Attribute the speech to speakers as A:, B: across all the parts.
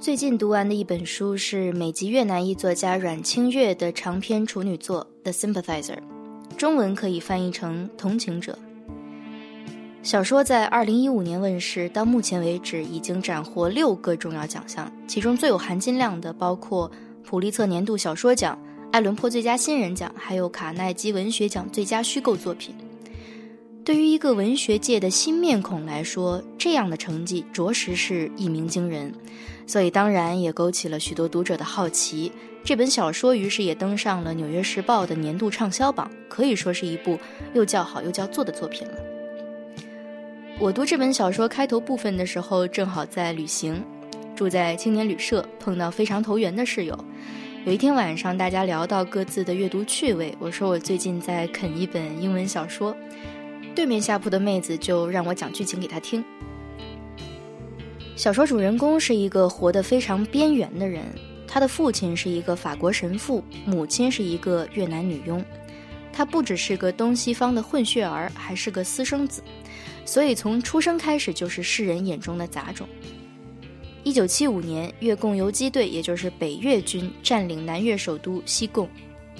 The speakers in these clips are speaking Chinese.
A: 最近读完的一本书是美籍越南裔作家阮清月的长篇处女作《The Sympathizer》，中文可以翻译成《同情者》。小说在二零一五年问世，到目前为止已经斩获六个重要奖项，其中最有含金量的包括普利策年度小说奖、艾伦坡最佳新人奖，还有卡耐基文学奖最佳虚构作品。对于一个文学界的新面孔来说，这样的成绩着实是一鸣惊人，所以当然也勾起了许多读者的好奇。这本小说于是也登上了《纽约时报》的年度畅销榜，可以说是一部又叫好又叫座的作品了。我读这本小说开头部分的时候，正好在旅行，住在青年旅社，碰到非常投缘的室友。有一天晚上，大家聊到各自的阅读趣味，我说我最近在啃一本英文小说，对面下铺的妹子就让我讲剧情给她听。小说主人公是一个活得非常边缘的人，他的父亲是一个法国神父，母亲是一个越南女佣，他不只是个东西方的混血儿，还是个私生子。所以从出生开始就是世人眼中的杂种。一九七五年，越共游击队，也就是北越军占领南越首都西贡，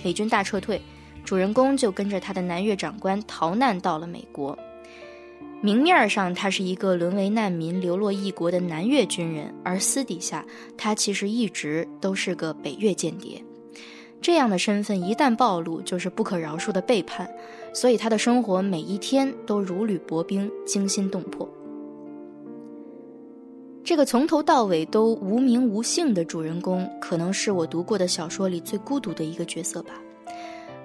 A: 美军大撤退，主人公就跟着他的南越长官逃难到了美国。明面上他是一个沦为难民、流落异国的南越军人，而私底下他其实一直都是个北越间谍。这样的身份一旦暴露，就是不可饶恕的背叛，所以他的生活每一天都如履薄冰，惊心动魄。这个从头到尾都无名无姓的主人公，可能是我读过的小说里最孤独的一个角色吧。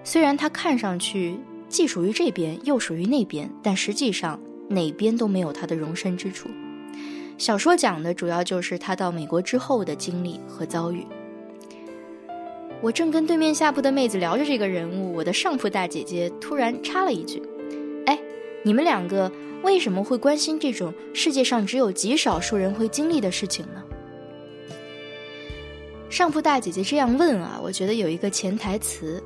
A: 虽然他看上去既属于这边又属于那边，但实际上哪边都没有他的容身之处。小说讲的主要就是他到美国之后的经历和遭遇。我正跟对面下铺的妹子聊着这个人物，我的上铺大姐姐突然插了一句：“哎，你们两个为什么会关心这种世界上只有极少数人会经历的事情呢？”上铺大姐姐这样问啊，我觉得有一个潜台词，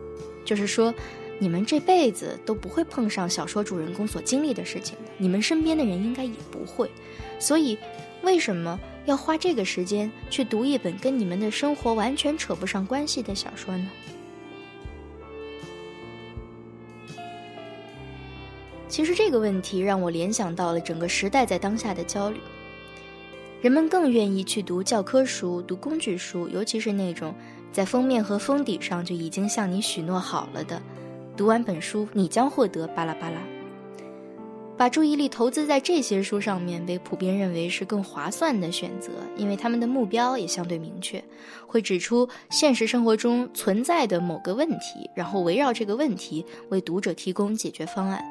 A: 就是说你们这辈子都不会碰上小说主人公所经历的事情的，你们身边的人应该也不会，所以为什么？要花这个时间去读一本跟你们的生活完全扯不上关系的小说呢？其实这个问题让我联想到了整个时代在当下的焦虑。人们更愿意去读教科书、读工具书，尤其是那种在封面和封底上就已经向你许诺好了的，读完本书你将获得巴拉巴拉。把注意力投资在这些书上面，被普遍认为是更划算的选择，因为他们的目标也相对明确，会指出现实生活中存在的某个问题，然后围绕这个问题为读者提供解决方案。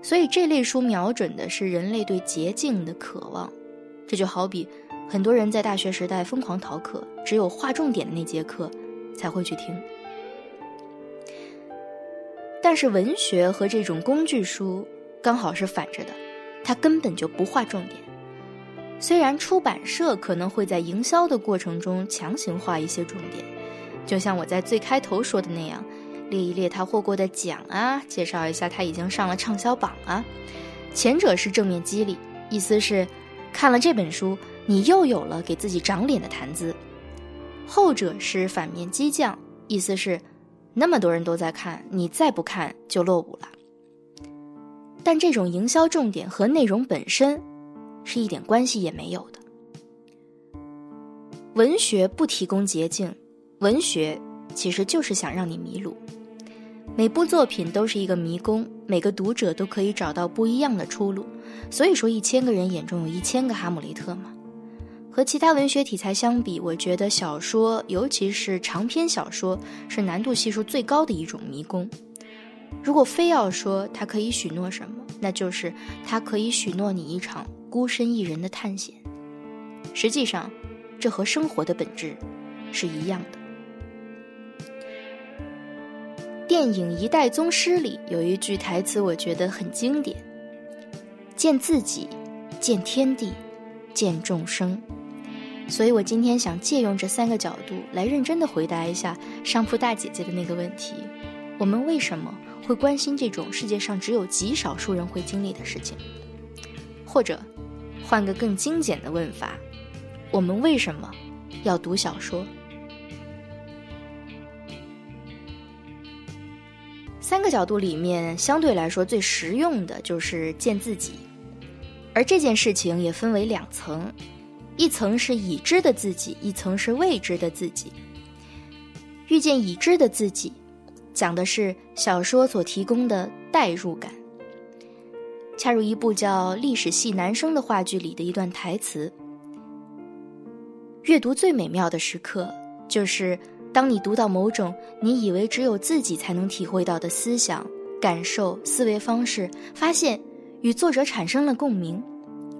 A: 所以这类书瞄准的是人类对捷径的渴望。这就好比很多人在大学时代疯狂逃课，只有划重点的那节课才会去听。但是文学和这种工具书。刚好是反着的，他根本就不划重点。虽然出版社可能会在营销的过程中强行画一些重点，就像我在最开头说的那样，列一列他获过的奖啊，介绍一下他已经上了畅销榜啊。前者是正面激励，意思是看了这本书，你又有了给自己长脸的谈资；后者是反面激将，意思是那么多人都在看，你再不看就落伍了。但这种营销重点和内容本身，是一点关系也没有的。文学不提供捷径，文学其实就是想让你迷路。每部作品都是一个迷宫，每个读者都可以找到不一样的出路。所以说，一千个人眼中有一千个哈姆雷特嘛。和其他文学题材相比，我觉得小说，尤其是长篇小说，是难度系数最高的一种迷宫。如果非要说他可以许诺什么，那就是他可以许诺你一场孤身一人的探险。实际上，这和生活的本质是一样的。电影《一代宗师》里有一句台词，我觉得很经典：“见自己，见天地，见众生。”所以我今天想借用这三个角度来认真的回答一下商铺大姐姐的那个问题：我们为什么？会关心这种世界上只有极少数人会经历的事情，或者换个更精简的问法：我们为什么要读小说。三个角度里面，相对来说最实用的就是见自己，而这件事情也分为两层，一层是已知的自己，一层是未知的自己。遇见已知的自己，讲的是小说所提供的代入感。恰如一部叫《历史系男生》的话剧里的一段台词：“阅读最美妙的时刻，就是当你读到某种你以为只有自己才能体会到的思想、感受、思维方式，发现与作者产生了共鸣，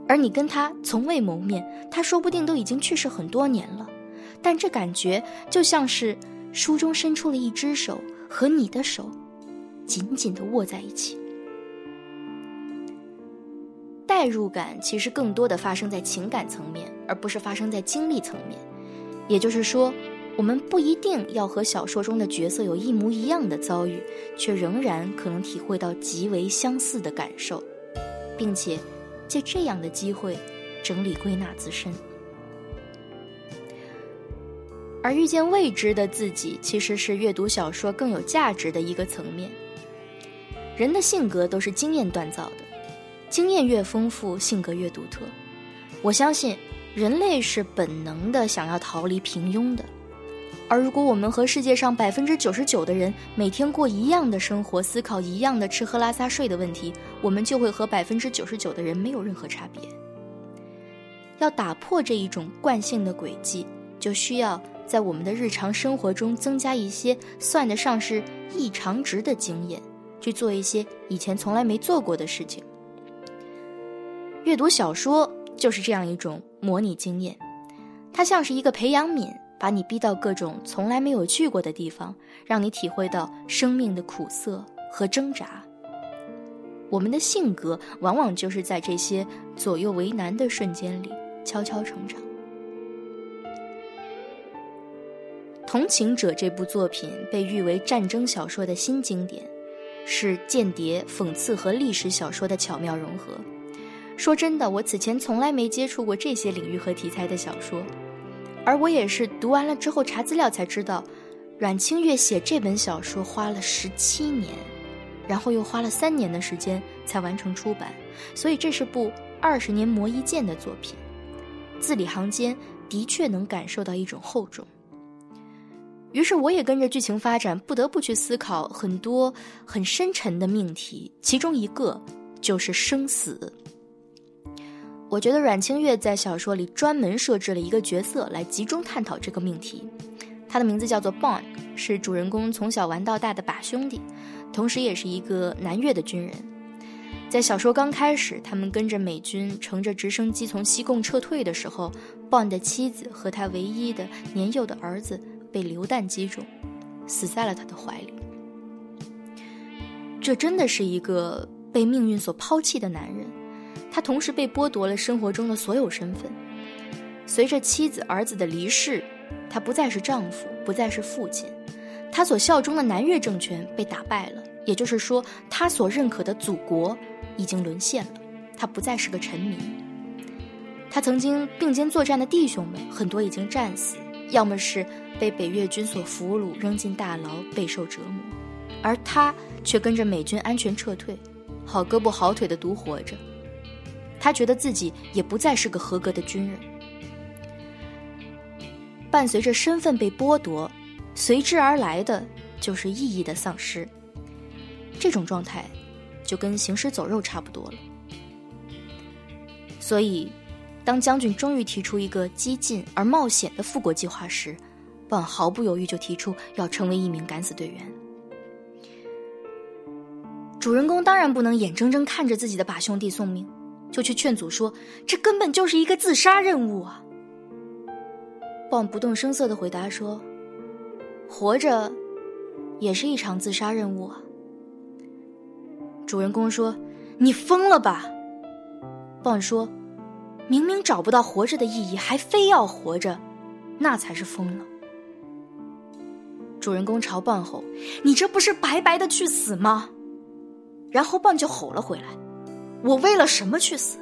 A: 而你跟他从未谋面，他说不定都已经去世很多年了，但这感觉就像是……”书中伸出了一只手，和你的手紧紧的握在一起。代入感其实更多的发生在情感层面，而不是发生在经历层面。也就是说，我们不一定要和小说中的角色有一模一样的遭遇，却仍然可能体会到极为相似的感受，并且借这样的机会整理归纳自身。而遇见未知的自己，其实是阅读小说更有价值的一个层面。人的性格都是经验锻造的，经验越丰富，性格越独特。我相信，人类是本能的想要逃离平庸的。而如果我们和世界上百分之九十九的人每天过一样的生活，思考一样的吃喝拉撒睡的问题，我们就会和百分之九十九的人没有任何差别。要打破这一种惯性的轨迹，就需要。在我们的日常生活中增加一些算得上是异常值的经验，去做一些以前从来没做过的事情。阅读小说就是这样一种模拟经验，它像是一个培养皿，把你逼到各种从来没有去过的地方，让你体会到生命的苦涩和挣扎。我们的性格往往就是在这些左右为难的瞬间里悄悄成长。《同情者》这部作品被誉为战争小说的新经典，是间谍、讽刺和历史小说的巧妙融合。说真的，我此前从来没接触过这些领域和题材的小说，而我也是读完了之后查资料才知道，阮清月写这本小说花了十七年，然后又花了三年的时间才完成出版，所以这是部二十年磨一剑的作品，字里行间的确能感受到一种厚重。于是我也跟着剧情发展，不得不去思考很多很深沉的命题，其中一个就是生死。我觉得阮清月在小说里专门设置了一个角色来集中探讨这个命题，他的名字叫做 Bon，是主人公从小玩到大的把兄弟，同时也是一个南越的军人。在小说刚开始，他们跟着美军乘着直升机从西贡撤退的时候，Bon 的妻子和他唯一的年幼的儿子。被流弹击中，死在了他的怀里。这真的是一个被命运所抛弃的男人，他同时被剥夺了生活中的所有身份。随着妻子、儿子的离世，他不再是丈夫，不再是父亲。他所效忠的南越政权被打败了，也就是说，他所认可的祖国已经沦陷了。他不再是个臣民。他曾经并肩作战的弟兄们，很多已经战死。要么是被北越军所俘虏，扔进大牢，备受折磨，而他却跟着美军安全撤退，好胳膊好腿的独活着。他觉得自己也不再是个合格的军人。伴随着身份被剥夺，随之而来的就是意义的丧失。这种状态，就跟行尸走肉差不多了。所以。当将军终于提出一个激进而冒险的复国计划时，本毫不犹豫就提出要成为一名敢死队员。主人公当然不能眼睁睁看着自己的把兄弟送命，就去劝阻说：“这根本就是一个自杀任务啊！”棒不动声色的回答说：“活着也是一场自杀任务啊。”主人公说：“你疯了吧？”棒说。明明找不到活着的意义，还非要活着，那才是疯了。主人公朝棒吼：“你这不是白白的去死吗？”然后棒就吼了回来：“我为了什么去死？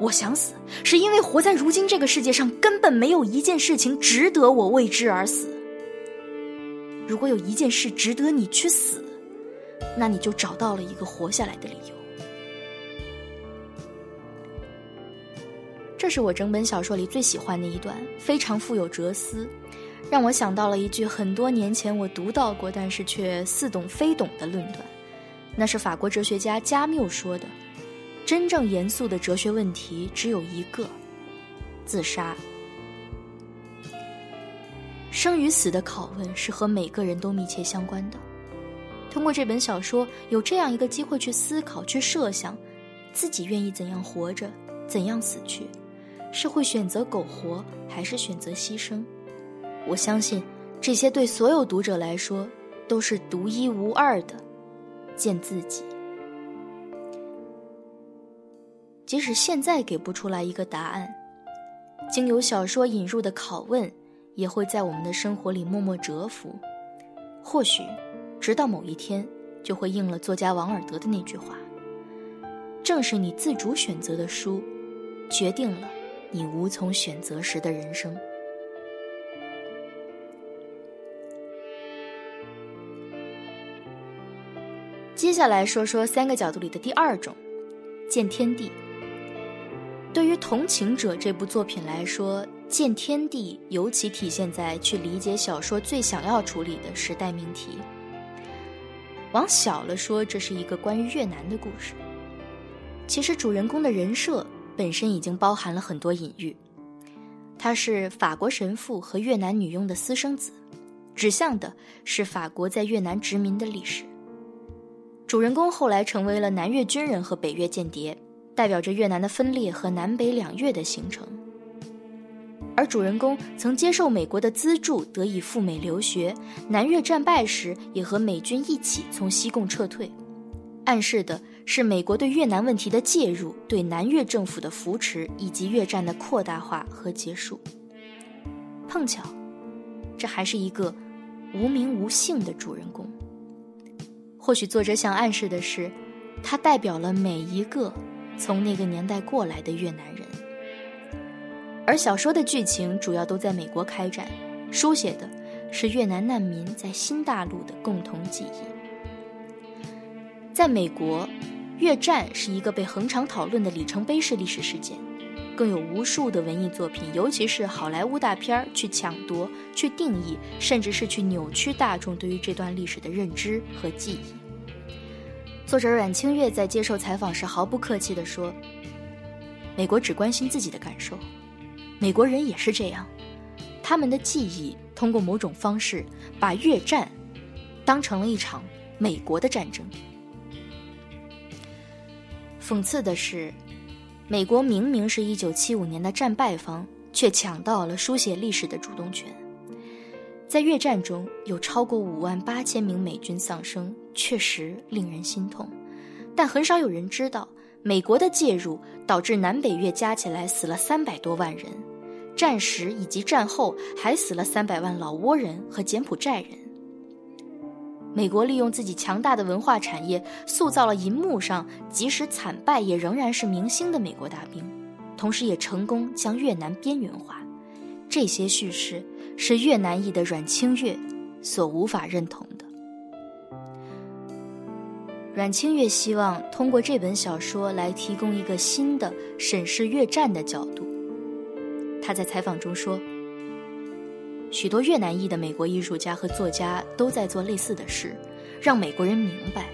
A: 我想死，是因为活在如今这个世界上，根本没有一件事情值得我为之而死。如果有一件事值得你去死，那你就找到了一个活下来的理由。这是我整本小说里最喜欢的一段，非常富有哲思，让我想到了一句很多年前我读到过，但是却似懂非懂的论断。那是法国哲学家加缪说的。真正严肃的哲学问题只有一个：自杀。生与死的拷问是和每个人都密切相关的。通过这本小说，有这样一个机会去思考、去设想，自己愿意怎样活着，怎样死去，是会选择苟活，还是选择牺牲？我相信，这些对所有读者来说都是独一无二的，见自己。即使现在给不出来一个答案，经由小说引入的拷问，也会在我们的生活里默默蛰伏。或许，直到某一天，就会应了作家王尔德的那句话：“正是你自主选择的书，决定了你无从选择时的人生。”接下来说说三个角度里的第二种，见天地。对于《同情者》这部作品来说，见天地尤其体现在去理解小说最想要处理的时代命题。往小了说，这是一个关于越南的故事。其实主人公的人设本身已经包含了很多隐喻。他是法国神父和越南女佣的私生子，指向的是法国在越南殖民的历史。主人公后来成为了南越军人和北越间谍。代表着越南的分裂和南北两越的形成，而主人公曾接受美国的资助，得以赴美留学。南越战败时，也和美军一起从西贡撤退，暗示的是美国对越南问题的介入，对南越政府的扶持，以及越战的扩大化和结束。碰巧，这还是一个无名无姓的主人公。或许作者想暗示的是，他代表了每一个。从那个年代过来的越南人，而小说的剧情主要都在美国开展，书写的是越南难民在新大陆的共同记忆。在美国，越战是一个被恒常讨论的里程碑式历史事件，更有无数的文艺作品，尤其是好莱坞大片儿去抢夺、去定义，甚至是去扭曲大众对于这段历史的认知和记忆。作者阮清月在接受采访时毫不客气地说：“美国只关心自己的感受，美国人也是这样。他们的记忆通过某种方式把越战当成了一场美国的战争。讽刺的是，美国明明是一九七五年的战败方，却抢到了书写历史的主动权。”在越战中有超过五万八千名美军丧生，确实令人心痛。但很少有人知道，美国的介入导致南北越加起来死了三百多万人，战时以及战后还死了三百万老挝人和柬埔寨人。美国利用自己强大的文化产业，塑造了银幕上即使惨败也仍然是明星的美国大兵，同时也成功将越南边缘化。这些叙事。是越南裔的阮清月所无法认同的。阮清月希望通过这本小说来提供一个新的审视越战的角度。他在采访中说：“许多越南裔的美国艺术家和作家都在做类似的事，让美国人明白，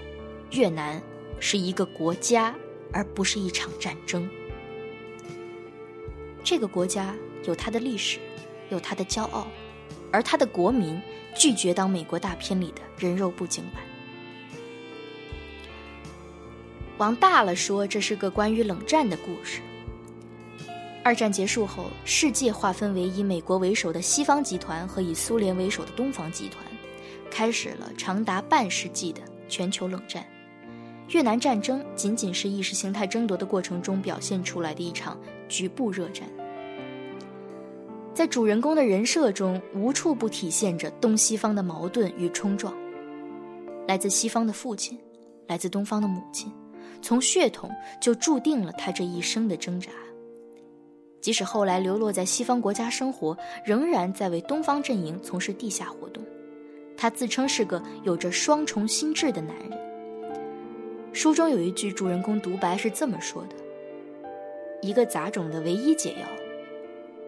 A: 越南是一个国家，而不是一场战争。这个国家有它的历史。”有他的骄傲，而他的国民拒绝当美国大片里的人肉布景板。往大了说，这是个关于冷战的故事。二战结束后，世界划分为以美国为首的西方集团和以苏联为首的东方集团，开始了长达半世纪的全球冷战。越南战争仅仅是意识形态争夺的过程中表现出来的一场局部热战。在主人公的人设中，无处不体现着东西方的矛盾与冲撞。来自西方的父亲，来自东方的母亲，从血统就注定了他这一生的挣扎。即使后来流落在西方国家生活，仍然在为东方阵营从事地下活动。他自称是个有着双重心智的男人。书中有一句主人公独白是这么说的：“一个杂种的唯一解药，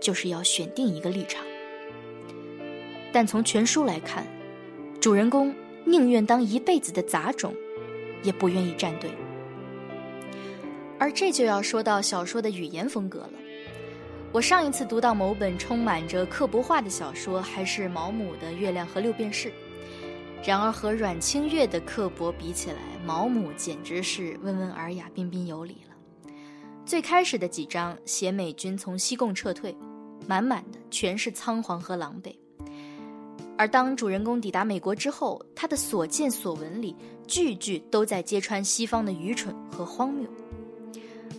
A: 就是要选定一个立场。”但从全书来看，主人公宁愿当一辈子的杂种，也不愿意站队。而这就要说到小说的语言风格了。我上一次读到某本充满着刻薄话的小说，还是毛姆的《月亮和六便士》。然而和阮清月的刻薄比起来，毛姆简直是温文尔雅、彬彬有礼了。最开始的几章写美军从西贡撤退，满满的全是仓皇和狼狈。而当主人公抵达美国之后，他的所见所闻里句句都在揭穿西方的愚蠢和荒谬。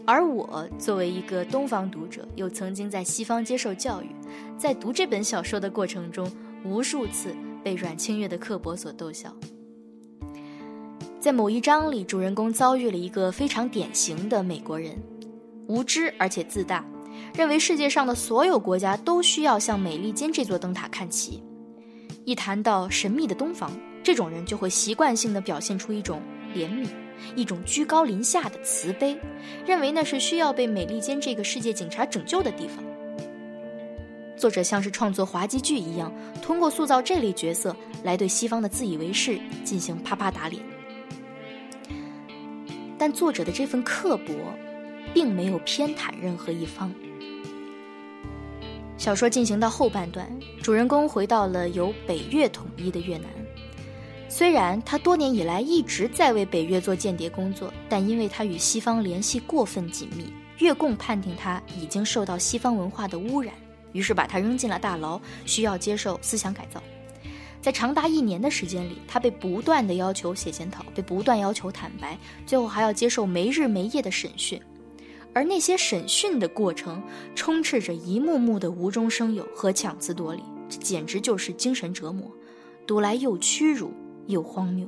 A: 而我作为一个东方读者，又曾经在西方接受教育，在读这本小说的过程中，无数次被阮清月的刻薄所逗笑。在某一章里，主人公遭遇了一个非常典型的美国人，无知而且自大，认为世界上的所有国家都需要向美利坚这座灯塔看齐。一谈到神秘的东方，这种人就会习惯性的表现出一种怜悯。一种居高临下的慈悲，认为那是需要被美利坚这个世界警察拯救的地方。作者像是创作滑稽剧一样，通过塑造这类角色来对西方的自以为是进行啪啪打脸。但作者的这份刻薄，并没有偏袒任何一方。小说进行到后半段，主人公回到了由北越统一的越南。虽然他多年以来一直在为北越做间谍工作，但因为他与西方联系过分紧密，越共判定他已经受到西方文化的污染，于是把他扔进了大牢，需要接受思想改造。在长达一年的时间里，他被不断的要求写检讨，被不断要求坦白，最后还要接受没日没夜的审讯。而那些审讯的过程，充斥着一幕幕的无中生有和强词夺理，这简直就是精神折磨，读来又屈辱。又荒谬。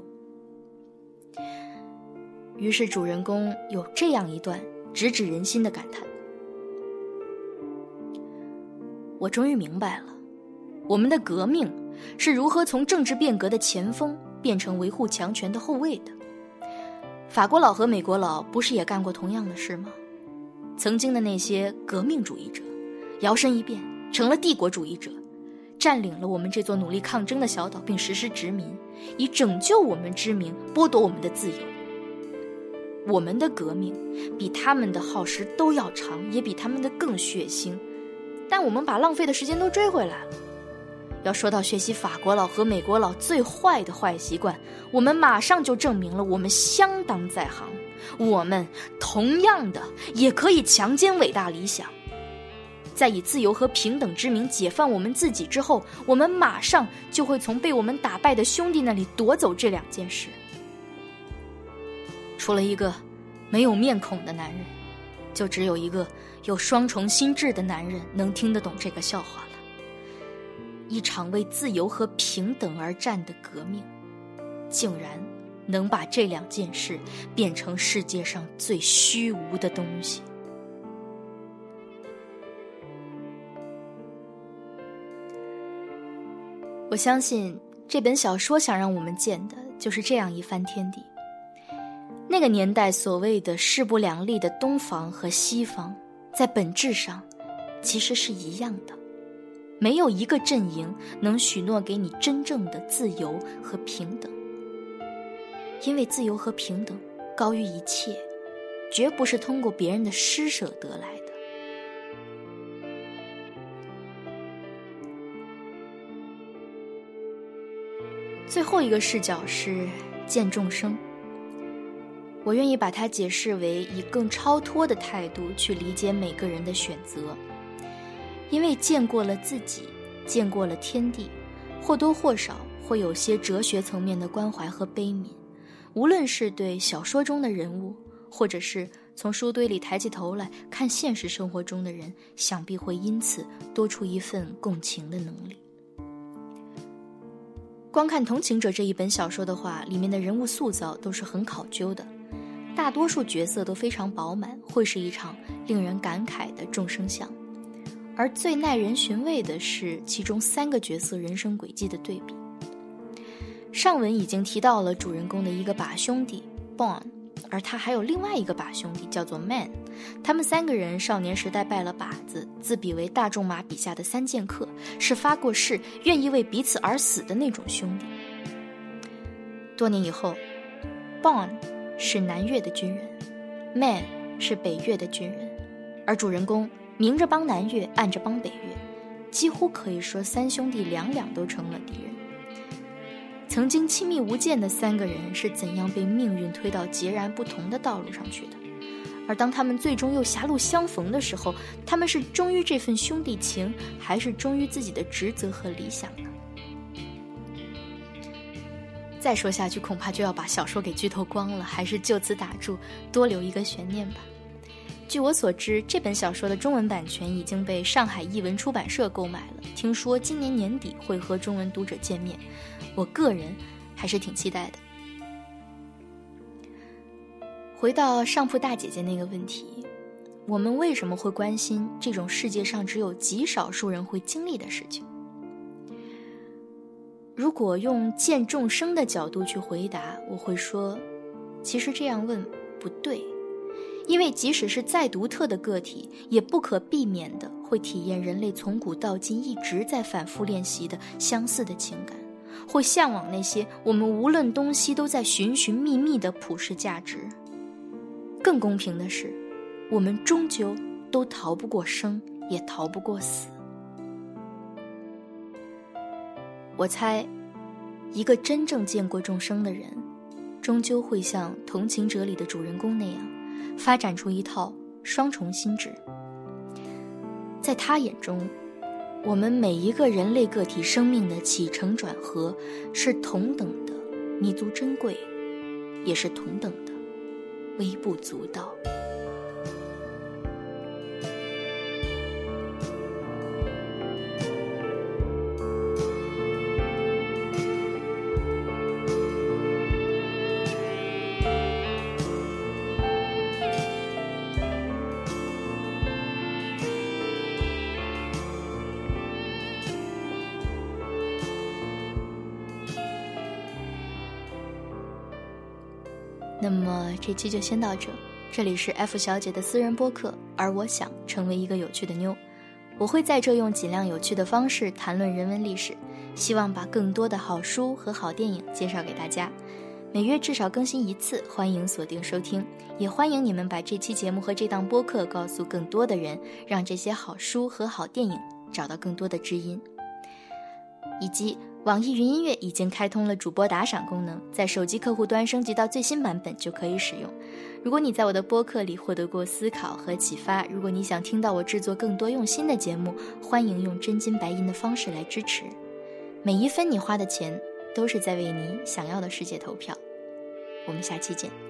A: 于是主人公有这样一段直指人心的感叹：“我终于明白了，我们的革命是如何从政治变革的前锋变成维护强权的后卫的。法国佬和美国佬不是也干过同样的事吗？曾经的那些革命主义者，摇身一变成了帝国主义者。”占领了我们这座努力抗争的小岛，并实施殖民，以拯救我们之名剥夺我们的自由。我们的革命比他们的耗时都要长，也比他们的更血腥，但我们把浪费的时间都追回来了。要说到学习法国佬和美国佬最坏的坏习惯，我们马上就证明了我们相当在行。我们同样的也可以强奸伟大理想。在以自由和平等之名解放我们自己之后，我们马上就会从被我们打败的兄弟那里夺走这两件事。除了一个没有面孔的男人，就只有一个有双重心智的男人能听得懂这个笑话了。一场为自由和平等而战的革命，竟然能把这两件事变成世界上最虚无的东西。我相信这本小说想让我们见的就是这样一番天地。那个年代所谓的势不两立的东方和西方，在本质上其实是一样的，没有一个阵营能许诺给你真正的自由和平等，因为自由和平等高于一切，绝不是通过别人的施舍得来的。最后一个视角是见众生，我愿意把它解释为以更超脱的态度去理解每个人的选择，因为见过了自己，见过了天地，或多或少会有些哲学层面的关怀和悲悯。无论是对小说中的人物，或者是从书堆里抬起头来看现实生活中的人，想必会因此多出一份共情的能力。光看《同情者》这一本小说的话，里面的人物塑造都是很考究的，大多数角色都非常饱满，会是一场令人感慨的众生相。而最耐人寻味的是其中三个角色人生轨迹的对比。上文已经提到了主人公的一个把兄弟 Bon，而他还有另外一个把兄弟叫做 Man。他们三个人少年时代拜了把子，自比为大仲马笔下的三剑客，是发过誓、愿意为彼此而死的那种兄弟。多年以后，Bon 是南越的军人，Man 是北越的军人，而主人公明着帮南越，暗着帮北越，几乎可以说三兄弟两两都成了敌人。曾经亲密无间的三个人是怎样被命运推到截然不同的道路上去的？而当他们最终又狭路相逢的时候，他们是忠于这份兄弟情，还是忠于自己的职责和理想呢？再说下去，恐怕就要把小说给剧透光了，还是就此打住，多留一个悬念吧。据我所知，这本小说的中文版权已经被上海译文出版社购买了，听说今年年底会和中文读者见面。我个人还是挺期待的。回到上铺大姐姐那个问题，我们为什么会关心这种世界上只有极少数人会经历的事情？如果用见众生的角度去回答，我会说，其实这样问不对，因为即使是再独特的个体，也不可避免的会体验人类从古到今一直在反复练习的相似的情感。会向往那些我们无论东西都在寻寻觅觅的普世价值。更公平的是，我们终究都逃不过生，也逃不过死。我猜，一个真正见过众生的人，终究会像《同情者》里的主人公那样，发展出一套双重心智。在他眼中。我们每一个人类个体生命的起承转合，是同等的弥足珍贵，也是同等的微不足道。这期就先到这。这里是 F 小姐的私人播客，而我想成为一个有趣的妞。我会在这用尽量有趣的方式谈论人文历史，希望把更多的好书和好电影介绍给大家。每月至少更新一次，欢迎锁定收听，也欢迎你们把这期节目和这档播客告诉更多的人，让这些好书和好电影找到更多的知音，以及。网易云音乐已经开通了主播打赏功能，在手机客户端升级到最新版本就可以使用。如果你在我的播客里获得过思考和启发，如果你想听到我制作更多用心的节目，欢迎用真金白银的方式来支持。每一分你花的钱，都是在为你想要的世界投票。我们下期见。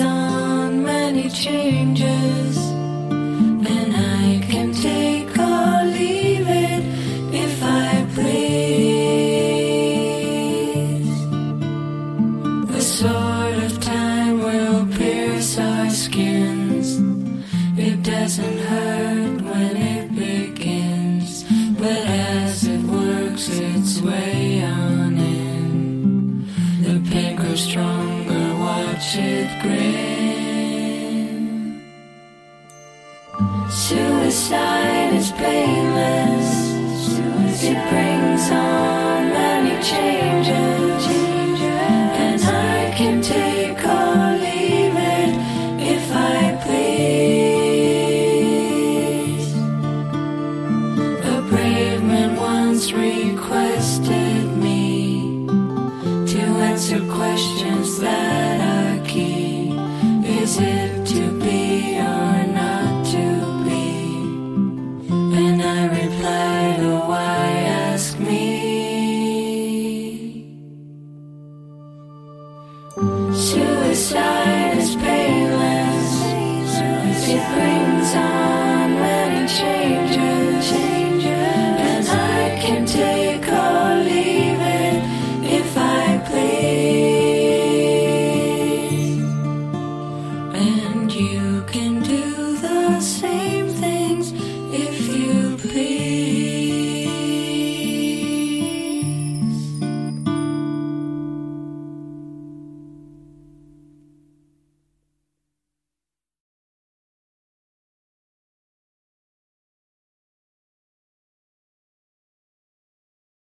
B: on many changes, and I can take or leave it if I please. The sword of time will pierce our skins. It doesn't hurt Watch it grin. Suicide is painless. It brings on many changes,